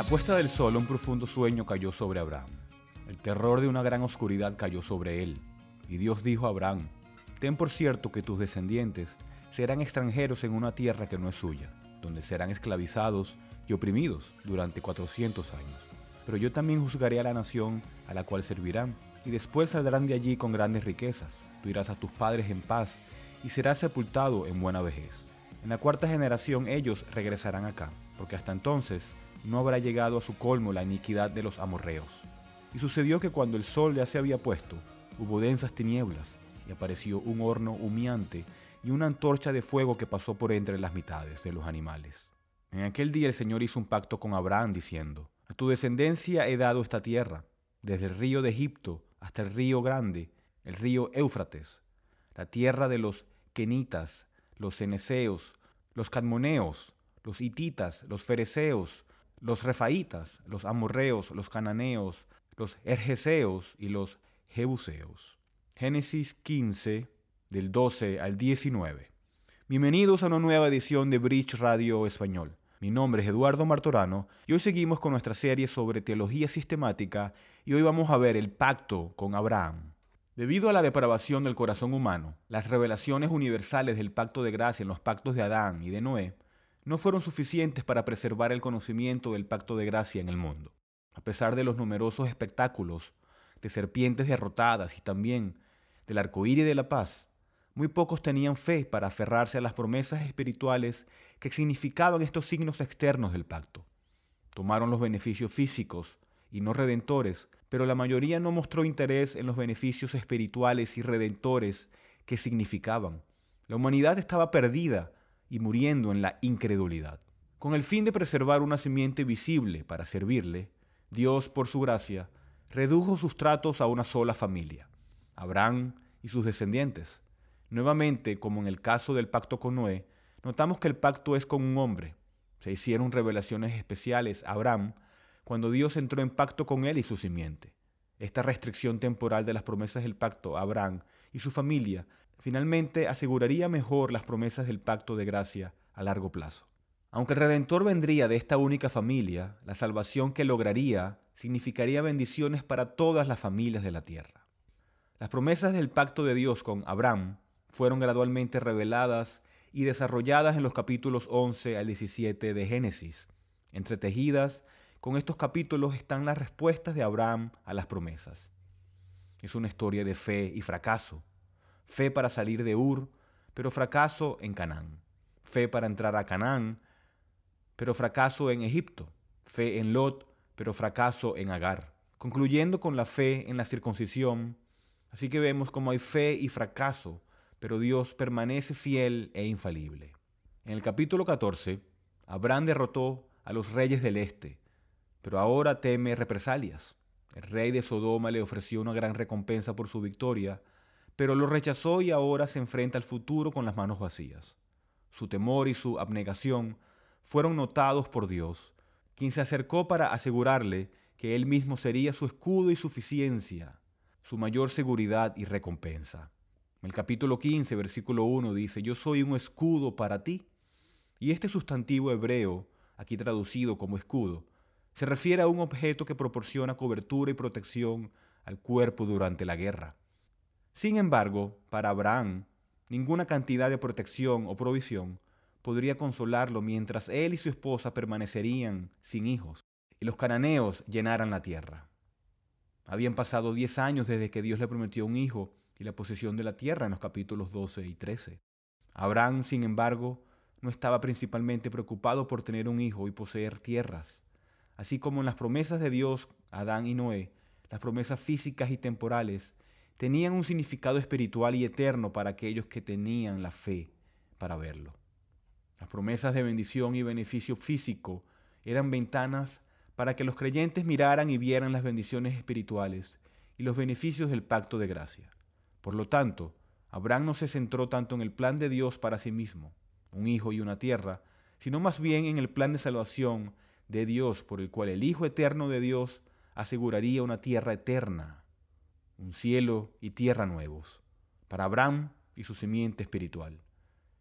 La puesta del sol un profundo sueño cayó sobre Abraham. El terror de una gran oscuridad cayó sobre él. Y Dios dijo a Abraham, ten por cierto que tus descendientes serán extranjeros en una tierra que no es suya, donde serán esclavizados y oprimidos durante 400 años. Pero yo también juzgaré a la nación a la cual servirán, y después saldrán de allí con grandes riquezas. Tú irás a tus padres en paz y serás sepultado en buena vejez. En la cuarta generación ellos regresarán acá, porque hasta entonces no habrá llegado a su colmo la iniquidad de los amorreos. Y sucedió que cuando el sol ya se había puesto, hubo densas tinieblas, y apareció un horno humeante y una antorcha de fuego que pasó por entre las mitades de los animales. En aquel día el Señor hizo un pacto con Abraham diciendo, A tu descendencia he dado esta tierra, desde el río de Egipto hasta el río grande, el río Éufrates, la tierra de los Kenitas, los Ceneseos, los Cadmoneos, los Hititas, los Fereceos, los Refaitas, los Amorreos, los Cananeos, los Ergeseos y los Jebuseos. Génesis 15, del 12 al 19. Bienvenidos a una nueva edición de Bridge Radio Español. Mi nombre es Eduardo Martorano y hoy seguimos con nuestra serie sobre teología sistemática y hoy vamos a ver el pacto con Abraham. Debido a la depravación del corazón humano, las revelaciones universales del pacto de gracia en los pactos de Adán y de Noé no fueron suficientes para preservar el conocimiento del pacto de gracia en el mundo. A pesar de los numerosos espectáculos de serpientes derrotadas y también del arcoíris de la paz, muy pocos tenían fe para aferrarse a las promesas espirituales que significaban estos signos externos del pacto. Tomaron los beneficios físicos y no redentores, pero la mayoría no mostró interés en los beneficios espirituales y redentores que significaban. La humanidad estaba perdida y muriendo en la incredulidad. Con el fin de preservar una simiente visible para servirle, Dios, por su gracia, redujo sus tratos a una sola familia, Abraham y sus descendientes. Nuevamente, como en el caso del pacto con Noé, notamos que el pacto es con un hombre. Se hicieron revelaciones especiales a Abraham cuando Dios entró en pacto con él y su simiente. Esta restricción temporal de las promesas del pacto a Abraham y su familia finalmente aseguraría mejor las promesas del pacto de gracia a largo plazo. Aunque el Redentor vendría de esta única familia, la salvación que lograría significaría bendiciones para todas las familias de la tierra. Las promesas del pacto de Dios con Abraham fueron gradualmente reveladas y desarrolladas en los capítulos 11 al 17 de Génesis. Entretejidas con estos capítulos están las respuestas de Abraham a las promesas. Es una historia de fe y fracaso, fe para salir de Ur, pero fracaso en Canaán, fe para entrar a Canaán, pero fracaso en Egipto, fe en Lot, pero fracaso en Agar, concluyendo con la fe en la circuncisión. Así que vemos como hay fe y fracaso, pero Dios permanece fiel e infalible. En el capítulo 14, Abraham derrotó a los reyes del este, pero ahora teme represalias. El rey de Sodoma le ofreció una gran recompensa por su victoria, pero lo rechazó y ahora se enfrenta al futuro con las manos vacías. Su temor y su abnegación fueron notados por Dios, quien se acercó para asegurarle que él mismo sería su escudo y suficiencia, su mayor seguridad y recompensa. En el capítulo 15, versículo 1 dice, Yo soy un escudo para ti. Y este sustantivo hebreo, aquí traducido como escudo, se refiere a un objeto que proporciona cobertura y protección al cuerpo durante la guerra. Sin embargo, para Abraham, ninguna cantidad de protección o provisión podría consolarlo mientras él y su esposa permanecerían sin hijos y los cananeos llenaran la tierra. Habían pasado diez años desde que Dios le prometió un hijo y la posesión de la tierra en los capítulos 12 y 13. Abraham, sin embargo, no estaba principalmente preocupado por tener un hijo y poseer tierras. Así como en las promesas de Dios Adán y Noé, las promesas físicas y temporales tenían un significado espiritual y eterno para aquellos que tenían la fe para verlo. Las promesas de bendición y beneficio físico eran ventanas para que los creyentes miraran y vieran las bendiciones espirituales y los beneficios del pacto de gracia. Por lo tanto, Abraham no se centró tanto en el plan de Dios para sí mismo, un hijo y una tierra, sino más bien en el plan de salvación de Dios por el cual el Hijo eterno de Dios aseguraría una tierra eterna un cielo y tierra nuevos, para Abraham y su simiente espiritual.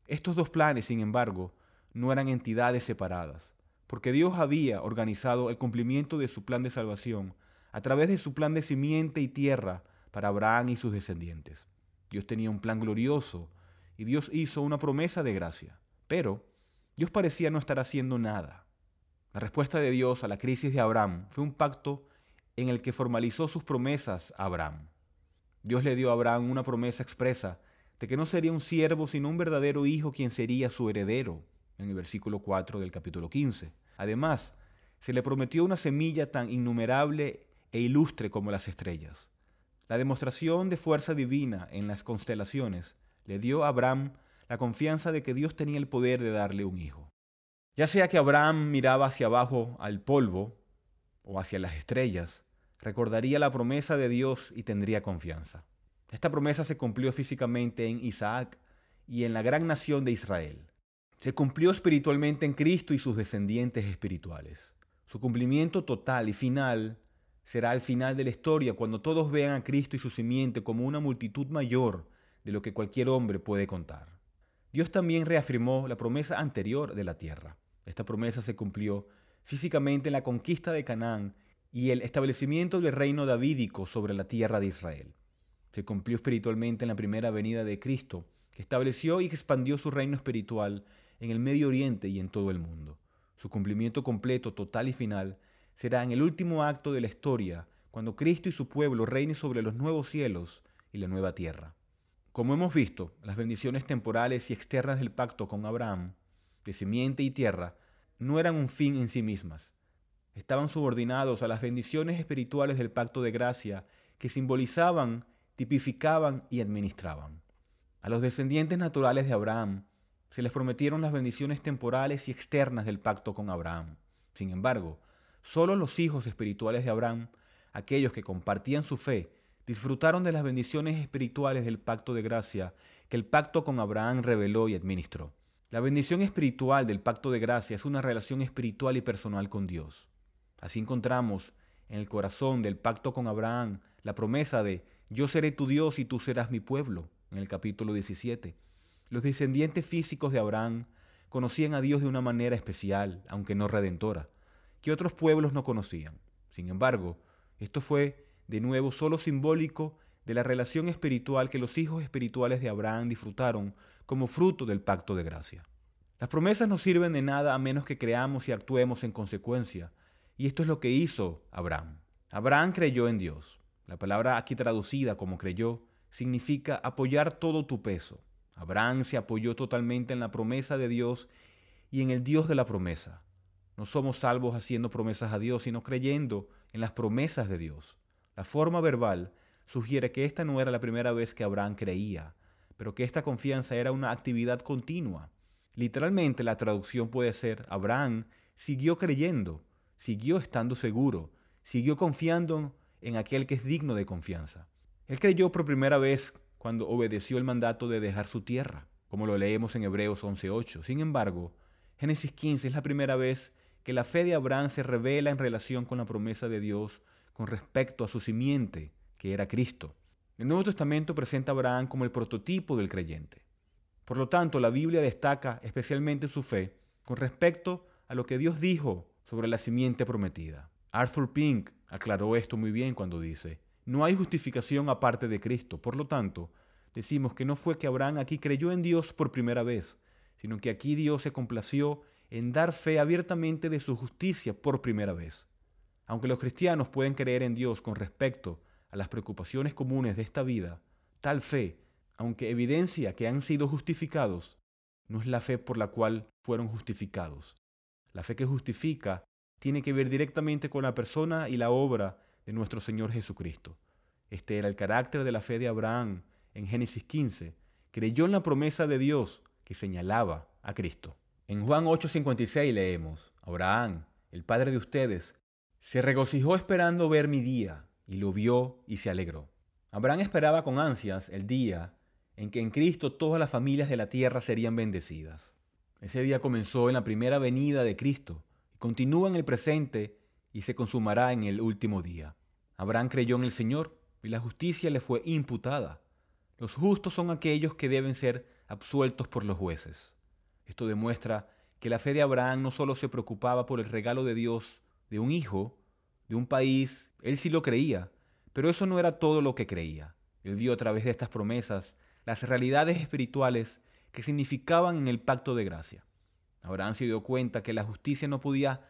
Estos dos planes, sin embargo, no eran entidades separadas, porque Dios había organizado el cumplimiento de su plan de salvación a través de su plan de simiente y tierra para Abraham y sus descendientes. Dios tenía un plan glorioso y Dios hizo una promesa de gracia, pero Dios parecía no estar haciendo nada. La respuesta de Dios a la crisis de Abraham fue un pacto en el que formalizó sus promesas a Abraham. Dios le dio a Abraham una promesa expresa de que no sería un siervo, sino un verdadero hijo quien sería su heredero, en el versículo 4 del capítulo 15. Además, se le prometió una semilla tan innumerable e ilustre como las estrellas. La demostración de fuerza divina en las constelaciones le dio a Abraham la confianza de que Dios tenía el poder de darle un hijo. Ya sea que Abraham miraba hacia abajo al polvo o hacia las estrellas, recordaría la promesa de Dios y tendría confianza. Esta promesa se cumplió físicamente en Isaac y en la gran nación de Israel. Se cumplió espiritualmente en Cristo y sus descendientes espirituales. Su cumplimiento total y final será al final de la historia cuando todos vean a Cristo y su simiente como una multitud mayor de lo que cualquier hombre puede contar. Dios también reafirmó la promesa anterior de la tierra. Esta promesa se cumplió físicamente en la conquista de Canaán y el establecimiento del reino davídico sobre la tierra de Israel. Se cumplió espiritualmente en la primera venida de Cristo, que estableció y expandió su reino espiritual en el Medio Oriente y en todo el mundo. Su cumplimiento completo, total y final será en el último acto de la historia, cuando Cristo y su pueblo reinen sobre los nuevos cielos y la nueva tierra. Como hemos visto, las bendiciones temporales y externas del pacto con Abraham, de simiente y tierra, no eran un fin en sí mismas, estaban subordinados a las bendiciones espirituales del pacto de gracia que simbolizaban, tipificaban y administraban. A los descendientes naturales de Abraham se les prometieron las bendiciones temporales y externas del pacto con Abraham. Sin embargo, solo los hijos espirituales de Abraham, aquellos que compartían su fe, disfrutaron de las bendiciones espirituales del pacto de gracia que el pacto con Abraham reveló y administró. La bendición espiritual del pacto de gracia es una relación espiritual y personal con Dios. Así encontramos en el corazón del pacto con Abraham la promesa de yo seré tu Dios y tú serás mi pueblo, en el capítulo 17. Los descendientes físicos de Abraham conocían a Dios de una manera especial, aunque no redentora, que otros pueblos no conocían. Sin embargo, esto fue de nuevo solo simbólico de la relación espiritual que los hijos espirituales de Abraham disfrutaron como fruto del pacto de gracia. Las promesas no sirven de nada a menos que creamos y actuemos en consecuencia, y esto es lo que hizo Abraham. Abraham creyó en Dios. La palabra aquí traducida como creyó significa apoyar todo tu peso. Abraham se apoyó totalmente en la promesa de Dios y en el Dios de la promesa. No somos salvos haciendo promesas a Dios, sino creyendo en las promesas de Dios. La forma verbal sugiere que esta no era la primera vez que Abraham creía, pero que esta confianza era una actividad continua. Literalmente la traducción puede ser, Abraham siguió creyendo siguió estando seguro, siguió confiando en aquel que es digno de confianza. Él creyó por primera vez cuando obedeció el mandato de dejar su tierra, como lo leemos en Hebreos 11.8. Sin embargo, Génesis 15 es la primera vez que la fe de Abraham se revela en relación con la promesa de Dios con respecto a su simiente, que era Cristo. El Nuevo Testamento presenta a Abraham como el prototipo del creyente. Por lo tanto, la Biblia destaca especialmente su fe con respecto a lo que Dios dijo sobre la simiente prometida. Arthur Pink aclaró esto muy bien cuando dice, no hay justificación aparte de Cristo, por lo tanto, decimos que no fue que Abraham aquí creyó en Dios por primera vez, sino que aquí Dios se complació en dar fe abiertamente de su justicia por primera vez. Aunque los cristianos pueden creer en Dios con respecto a las preocupaciones comunes de esta vida, tal fe, aunque evidencia que han sido justificados, no es la fe por la cual fueron justificados. La fe que justifica tiene que ver directamente con la persona y la obra de nuestro Señor Jesucristo. Este era el carácter de la fe de Abraham en Génesis 15. Creyó en la promesa de Dios que señalaba a Cristo. En Juan 8:56 leemos, Abraham, el padre de ustedes, se regocijó esperando ver mi día y lo vio y se alegró. Abraham esperaba con ansias el día en que en Cristo todas las familias de la tierra serían bendecidas. Ese día comenzó en la primera venida de Cristo, continúa en el presente y se consumará en el último día. Abraham creyó en el Señor y la justicia le fue imputada. Los justos son aquellos que deben ser absueltos por los jueces. Esto demuestra que la fe de Abraham no solo se preocupaba por el regalo de Dios de un hijo, de un país, él sí lo creía, pero eso no era todo lo que creía. Él vio a través de estas promesas las realidades espirituales que significaban en el pacto de gracia. Abraham se dio cuenta que la justicia no podía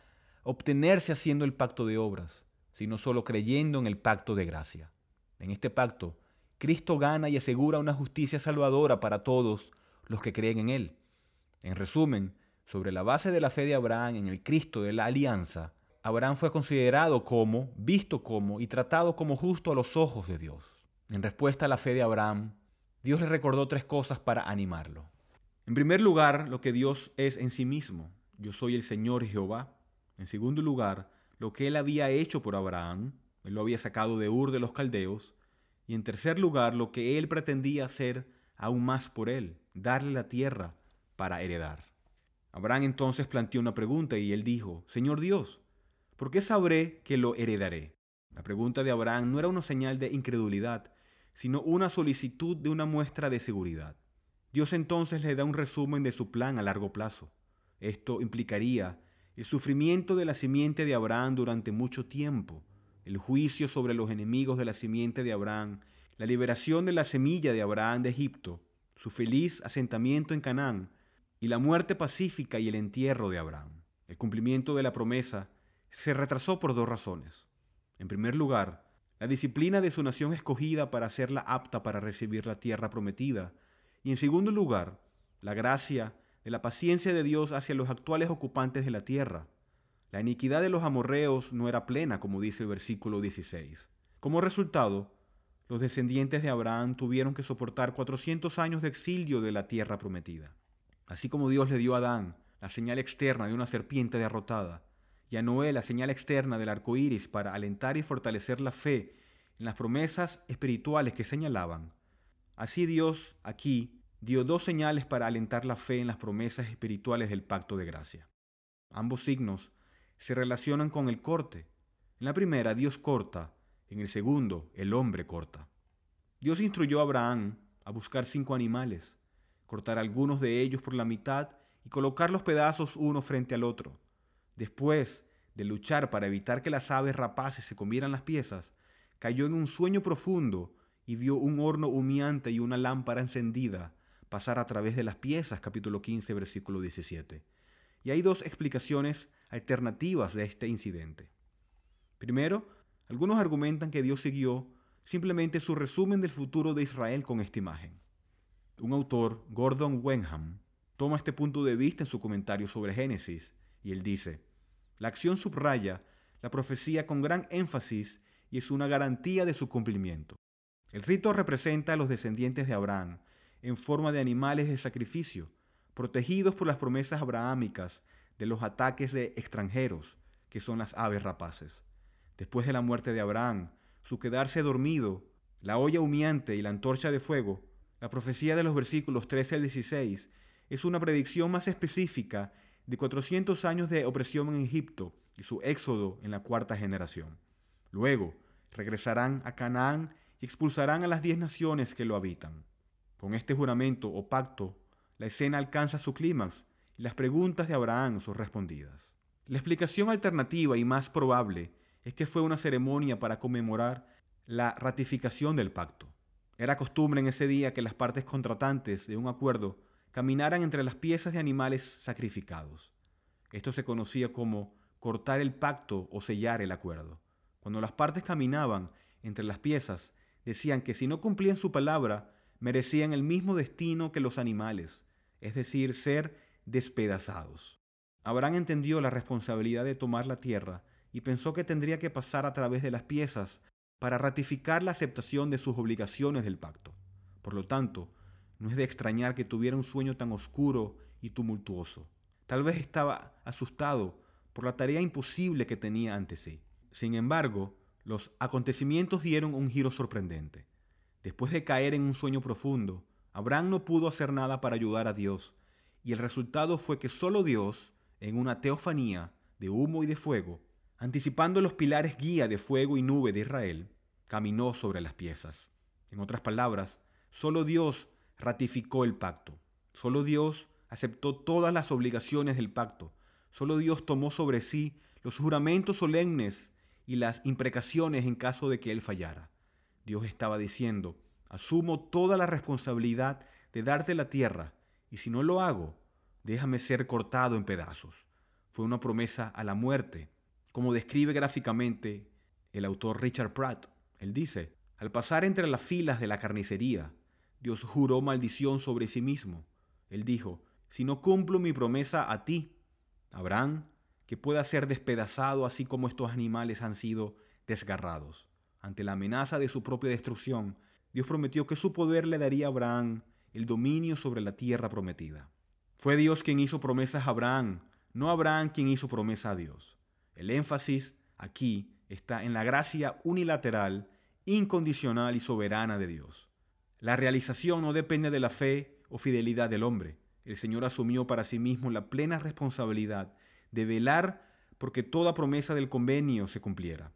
obtenerse haciendo el pacto de obras, sino solo creyendo en el pacto de gracia. En este pacto, Cristo gana y asegura una justicia salvadora para todos los que creen en Él. En resumen, sobre la base de la fe de Abraham en el Cristo de la alianza, Abraham fue considerado como, visto como y tratado como justo a los ojos de Dios. En respuesta a la fe de Abraham, Dios le recordó tres cosas para animarlo. En primer lugar, lo que Dios es en sí mismo. Yo soy el Señor Jehová. En segundo lugar, lo que él había hecho por Abraham. Él lo había sacado de Ur de los Caldeos. Y en tercer lugar, lo que él pretendía hacer aún más por él, darle la tierra para heredar. Abraham entonces planteó una pregunta y él dijo, Señor Dios, ¿por qué sabré que lo heredaré? La pregunta de Abraham no era una señal de incredulidad, sino una solicitud de una muestra de seguridad. Dios entonces le da un resumen de su plan a largo plazo. Esto implicaría el sufrimiento de la simiente de Abraham durante mucho tiempo, el juicio sobre los enemigos de la simiente de Abraham, la liberación de la semilla de Abraham de Egipto, su feliz asentamiento en Canaán, y la muerte pacífica y el entierro de Abraham. El cumplimiento de la promesa se retrasó por dos razones. En primer lugar, la disciplina de su nación escogida para hacerla apta para recibir la tierra prometida. Y en segundo lugar, la gracia de la paciencia de Dios hacia los actuales ocupantes de la tierra. La iniquidad de los amorreos no era plena, como dice el versículo 16. Como resultado, los descendientes de Abraham tuvieron que soportar 400 años de exilio de la tierra prometida. Así como Dios le dio a Adán la señal externa de una serpiente derrotada, y a Noé la señal externa del arco iris para alentar y fortalecer la fe en las promesas espirituales que señalaban, así Dios aquí dio dos señales para alentar la fe en las promesas espirituales del pacto de gracia. Ambos signos se relacionan con el corte. En la primera, Dios corta, en el segundo, el hombre corta. Dios instruyó a Abraham a buscar cinco animales, cortar algunos de ellos por la mitad y colocar los pedazos uno frente al otro. Después de luchar para evitar que las aves rapaces se comieran las piezas, cayó en un sueño profundo y vio un horno humeante y una lámpara encendida pasar a través de las piezas, capítulo 15, versículo 17. Y hay dos explicaciones alternativas de este incidente. Primero, algunos argumentan que Dios siguió simplemente su resumen del futuro de Israel con esta imagen. Un autor, Gordon Wenham, toma este punto de vista en su comentario sobre Génesis y él dice, la acción subraya la profecía con gran énfasis y es una garantía de su cumplimiento. El rito representa a los descendientes de Abraham en forma de animales de sacrificio, protegidos por las promesas abrahámicas de los ataques de extranjeros, que son las aves rapaces. Después de la muerte de Abraham, su quedarse dormido, la olla humeante y la antorcha de fuego la profecía de los versículos 13 al 16 es una predicción más específica de 400 años de opresión en Egipto y su éxodo en la cuarta generación. Luego regresarán a Canaán y expulsarán a las diez naciones que lo habitan. Con este juramento o pacto, la escena alcanza su clímax y las preguntas de Abraham son respondidas. La explicación alternativa y más probable es que fue una ceremonia para conmemorar la ratificación del pacto. Era costumbre en ese día que las partes contratantes de un acuerdo caminaran entre las piezas de animales sacrificados. Esto se conocía como cortar el pacto o sellar el acuerdo. Cuando las partes caminaban entre las piezas, decían que si no cumplían su palabra, merecían el mismo destino que los animales, es decir, ser despedazados. Abraham entendió la responsabilidad de tomar la tierra y pensó que tendría que pasar a través de las piezas para ratificar la aceptación de sus obligaciones del pacto. Por lo tanto, no es de extrañar que tuviera un sueño tan oscuro y tumultuoso. Tal vez estaba asustado por la tarea imposible que tenía ante sí. Sin embargo, los acontecimientos dieron un giro sorprendente. Después de caer en un sueño profundo, Abraham no pudo hacer nada para ayudar a Dios, y el resultado fue que solo Dios, en una teofanía de humo y de fuego, anticipando los pilares guía de fuego y nube de Israel, caminó sobre las piezas. En otras palabras, solo Dios ratificó el pacto. Solo Dios aceptó todas las obligaciones del pacto. Solo Dios tomó sobre sí los juramentos solemnes y las imprecaciones en caso de que él fallara. Dios estaba diciendo, asumo toda la responsabilidad de darte la tierra, y si no lo hago, déjame ser cortado en pedazos. Fue una promesa a la muerte, como describe gráficamente el autor Richard Pratt. Él dice, al pasar entre las filas de la carnicería, Dios juró maldición sobre sí mismo. Él dijo, si no cumplo mi promesa a ti, Abraham, que pueda ser despedazado así como estos animales han sido desgarrados. Ante la amenaza de su propia destrucción, Dios prometió que su poder le daría a Abraham el dominio sobre la tierra prometida. Fue Dios quien hizo promesas a Abraham, no Abraham quien hizo promesa a Dios. El énfasis aquí está en la gracia unilateral, incondicional y soberana de Dios. La realización no depende de la fe o fidelidad del hombre. El Señor asumió para sí mismo la plena responsabilidad de velar porque toda promesa del convenio se cumpliera.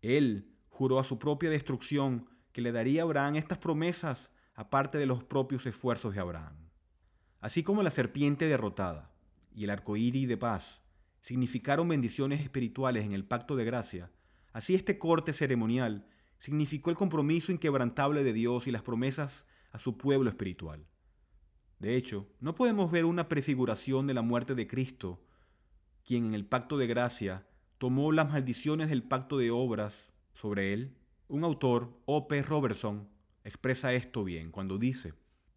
Él juró a su propia destrucción que le daría a Abraham estas promesas aparte de los propios esfuerzos de Abraham. Así como la serpiente derrotada y el arcoíris de paz significaron bendiciones espirituales en el pacto de gracia, así este corte ceremonial significó el compromiso inquebrantable de Dios y las promesas a su pueblo espiritual. De hecho, no podemos ver una prefiguración de la muerte de Cristo, quien en el pacto de gracia tomó las maldiciones del pacto de obras sobre él. Un autor, O.P. Robertson, expresa esto bien cuando dice,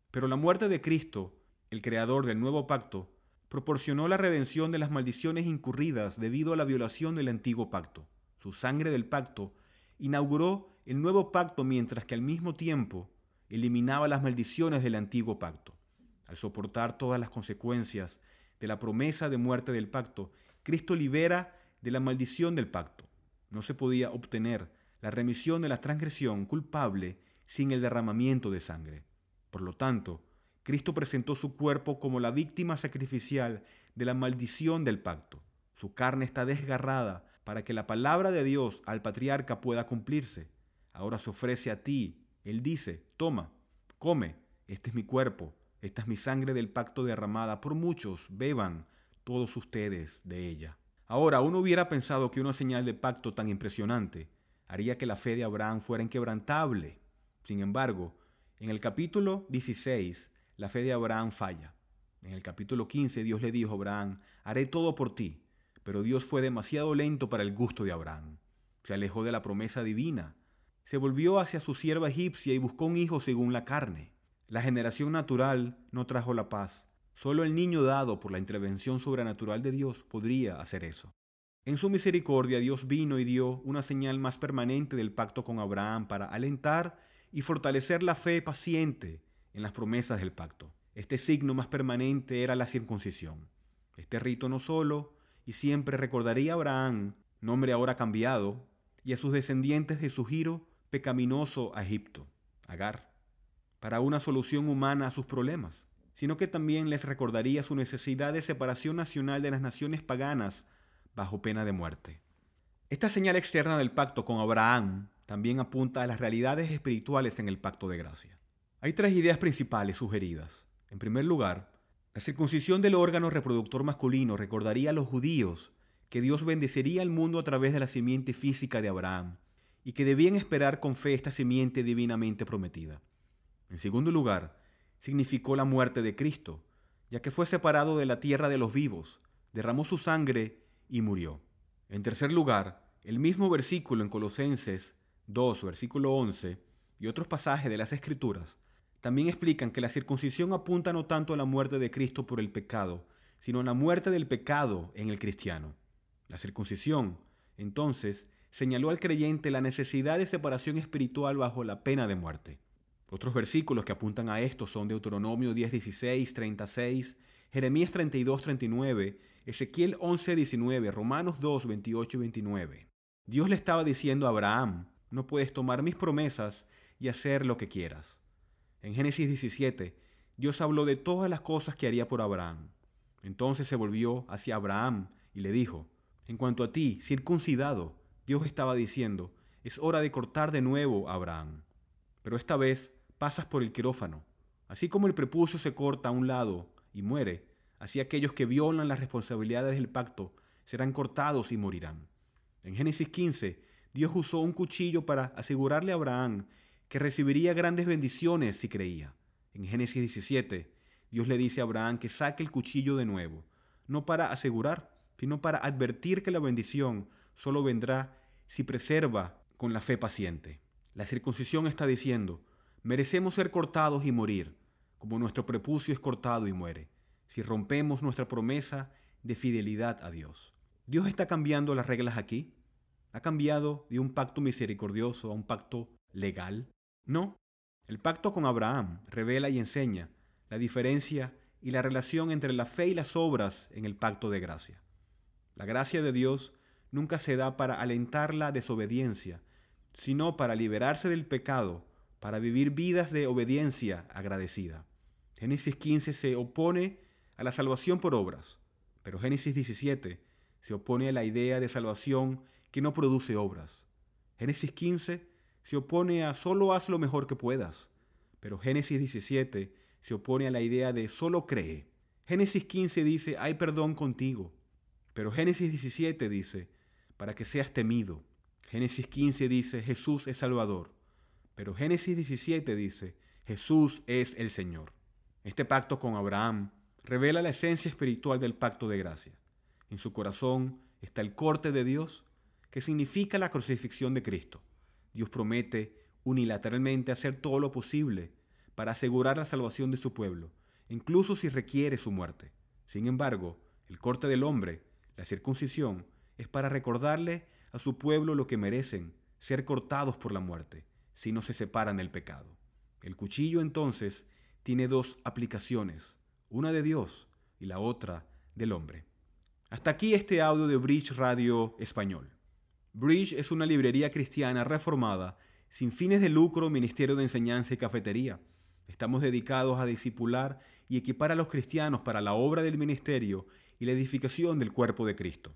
pero la muerte de Cristo, el creador del nuevo pacto, proporcionó la redención de las maldiciones incurridas debido a la violación del antiguo pacto. Su sangre del pacto inauguró el nuevo pacto mientras que al mismo tiempo eliminaba las maldiciones del antiguo pacto. Al soportar todas las consecuencias de la promesa de muerte del pacto, Cristo libera de la maldición del pacto. No se podía obtener la remisión de la transgresión culpable sin el derramamiento de sangre. Por lo tanto, Cristo presentó su cuerpo como la víctima sacrificial de la maldición del pacto. Su carne está desgarrada para que la palabra de Dios al patriarca pueda cumplirse. Ahora se ofrece a ti. Él dice, toma, come, este es mi cuerpo, esta es mi sangre del pacto derramada por muchos, beban todos ustedes de ella. Ahora, uno hubiera pensado que una señal de pacto tan impresionante haría que la fe de Abraham fuera inquebrantable. Sin embargo, en el capítulo 16, la fe de Abraham falla. En el capítulo 15, Dios le dijo a Abraham, haré todo por ti. Pero Dios fue demasiado lento para el gusto de Abraham. Se alejó de la promesa divina. Se volvió hacia su sierva egipcia y buscó un hijo según la carne. La generación natural no trajo la paz. Solo el niño dado por la intervención sobrenatural de Dios podría hacer eso. En su misericordia Dios vino y dio una señal más permanente del pacto con Abraham para alentar y fortalecer la fe paciente en las promesas del pacto. Este signo más permanente era la circuncisión. Este rito no solo y siempre recordaría a Abraham, nombre ahora cambiado, y a sus descendientes de su giro pecaminoso a Egipto, Agar para una solución humana a sus problemas, sino que también les recordaría su necesidad de separación nacional de las naciones paganas bajo pena de muerte. Esta señal externa del pacto con Abraham también apunta a las realidades espirituales en el pacto de gracia. Hay tres ideas principales sugeridas. En primer lugar, la circuncisión del órgano reproductor masculino recordaría a los judíos que Dios bendecería al mundo a través de la simiente física de Abraham y que debían esperar con fe esta simiente divinamente prometida. En segundo lugar, significó la muerte de Cristo, ya que fue separado de la tierra de los vivos, derramó su sangre y murió. En tercer lugar, el mismo versículo en Colosenses 2, versículo 11, y otros pasajes de las Escrituras, también explican que la circuncisión apunta no tanto a la muerte de Cristo por el pecado, sino a la muerte del pecado en el cristiano. La circuncisión, entonces, señaló al creyente la necesidad de separación espiritual bajo la pena de muerte. Otros versículos que apuntan a esto son Deuteronomio 10, 16, 36, Jeremías 32, 39, Ezequiel 11, 19, Romanos 2, 28 y 29. Dios le estaba diciendo a Abraham, no puedes tomar mis promesas y hacer lo que quieras. En Génesis 17, Dios habló de todas las cosas que haría por Abraham. Entonces se volvió hacia Abraham y le dijo, en cuanto a ti, circuncidado, Dios estaba diciendo, es hora de cortar de nuevo a Abraham. Pero esta vez pasas por el quirófano. Así como el prepucio se corta a un lado y muere, así aquellos que violan las responsabilidades del pacto serán cortados y morirán. En Génesis 15, Dios usó un cuchillo para asegurarle a Abraham que recibiría grandes bendiciones si creía. En Génesis 17, Dios le dice a Abraham que saque el cuchillo de nuevo, no para asegurar, sino para advertir que la bendición solo vendrá si preserva con la fe paciente. La circuncisión está diciendo, merecemos ser cortados y morir, como nuestro prepucio es cortado y muere, si rompemos nuestra promesa de fidelidad a Dios. Dios está cambiando las reglas aquí. ¿Ha cambiado de un pacto misericordioso a un pacto legal? No. El pacto con Abraham revela y enseña la diferencia y la relación entre la fe y las obras en el pacto de gracia. La gracia de Dios nunca se da para alentar la desobediencia, sino para liberarse del pecado, para vivir vidas de obediencia agradecida. Génesis 15 se opone a la salvación por obras, pero Génesis 17 se opone a la idea de salvación que no produce obras. Génesis 15 se opone a solo haz lo mejor que puedas, pero Génesis 17 se opone a la idea de solo cree. Génesis 15 dice, hay perdón contigo, pero Génesis 17 dice, para que seas temido. Génesis 15 dice, Jesús es Salvador, pero Génesis 17 dice, Jesús es el Señor. Este pacto con Abraham revela la esencia espiritual del pacto de gracia. En su corazón está el corte de Dios, que significa la crucifixión de Cristo. Dios promete unilateralmente hacer todo lo posible para asegurar la salvación de su pueblo, incluso si requiere su muerte. Sin embargo, el corte del hombre, la circuncisión, es para recordarle a su pueblo lo que merecen, ser cortados por la muerte, si no se separan del pecado. El cuchillo entonces tiene dos aplicaciones, una de Dios y la otra del hombre. Hasta aquí este audio de Bridge Radio Español. Bridge es una librería cristiana reformada, sin fines de lucro, ministerio de enseñanza y cafetería Estamos dedicados a discipular y equipar a los cristianos para la obra del ministerio y la edificación del cuerpo de Cristo.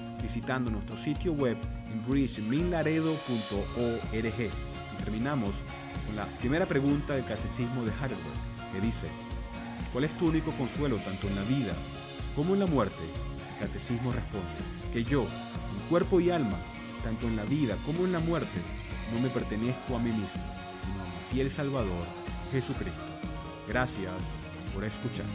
visitando nuestro sitio web en bridgeminlaredo.org. Y terminamos con la primera pregunta del Catecismo de Heidelberg, que dice, ¿cuál es tu único consuelo tanto en la vida como en la muerte? El Catecismo responde, que yo, en cuerpo y alma, tanto en la vida como en la muerte, no me pertenezco a mí mismo, sino a mi fiel Salvador, Jesucristo. Gracias por escuchar.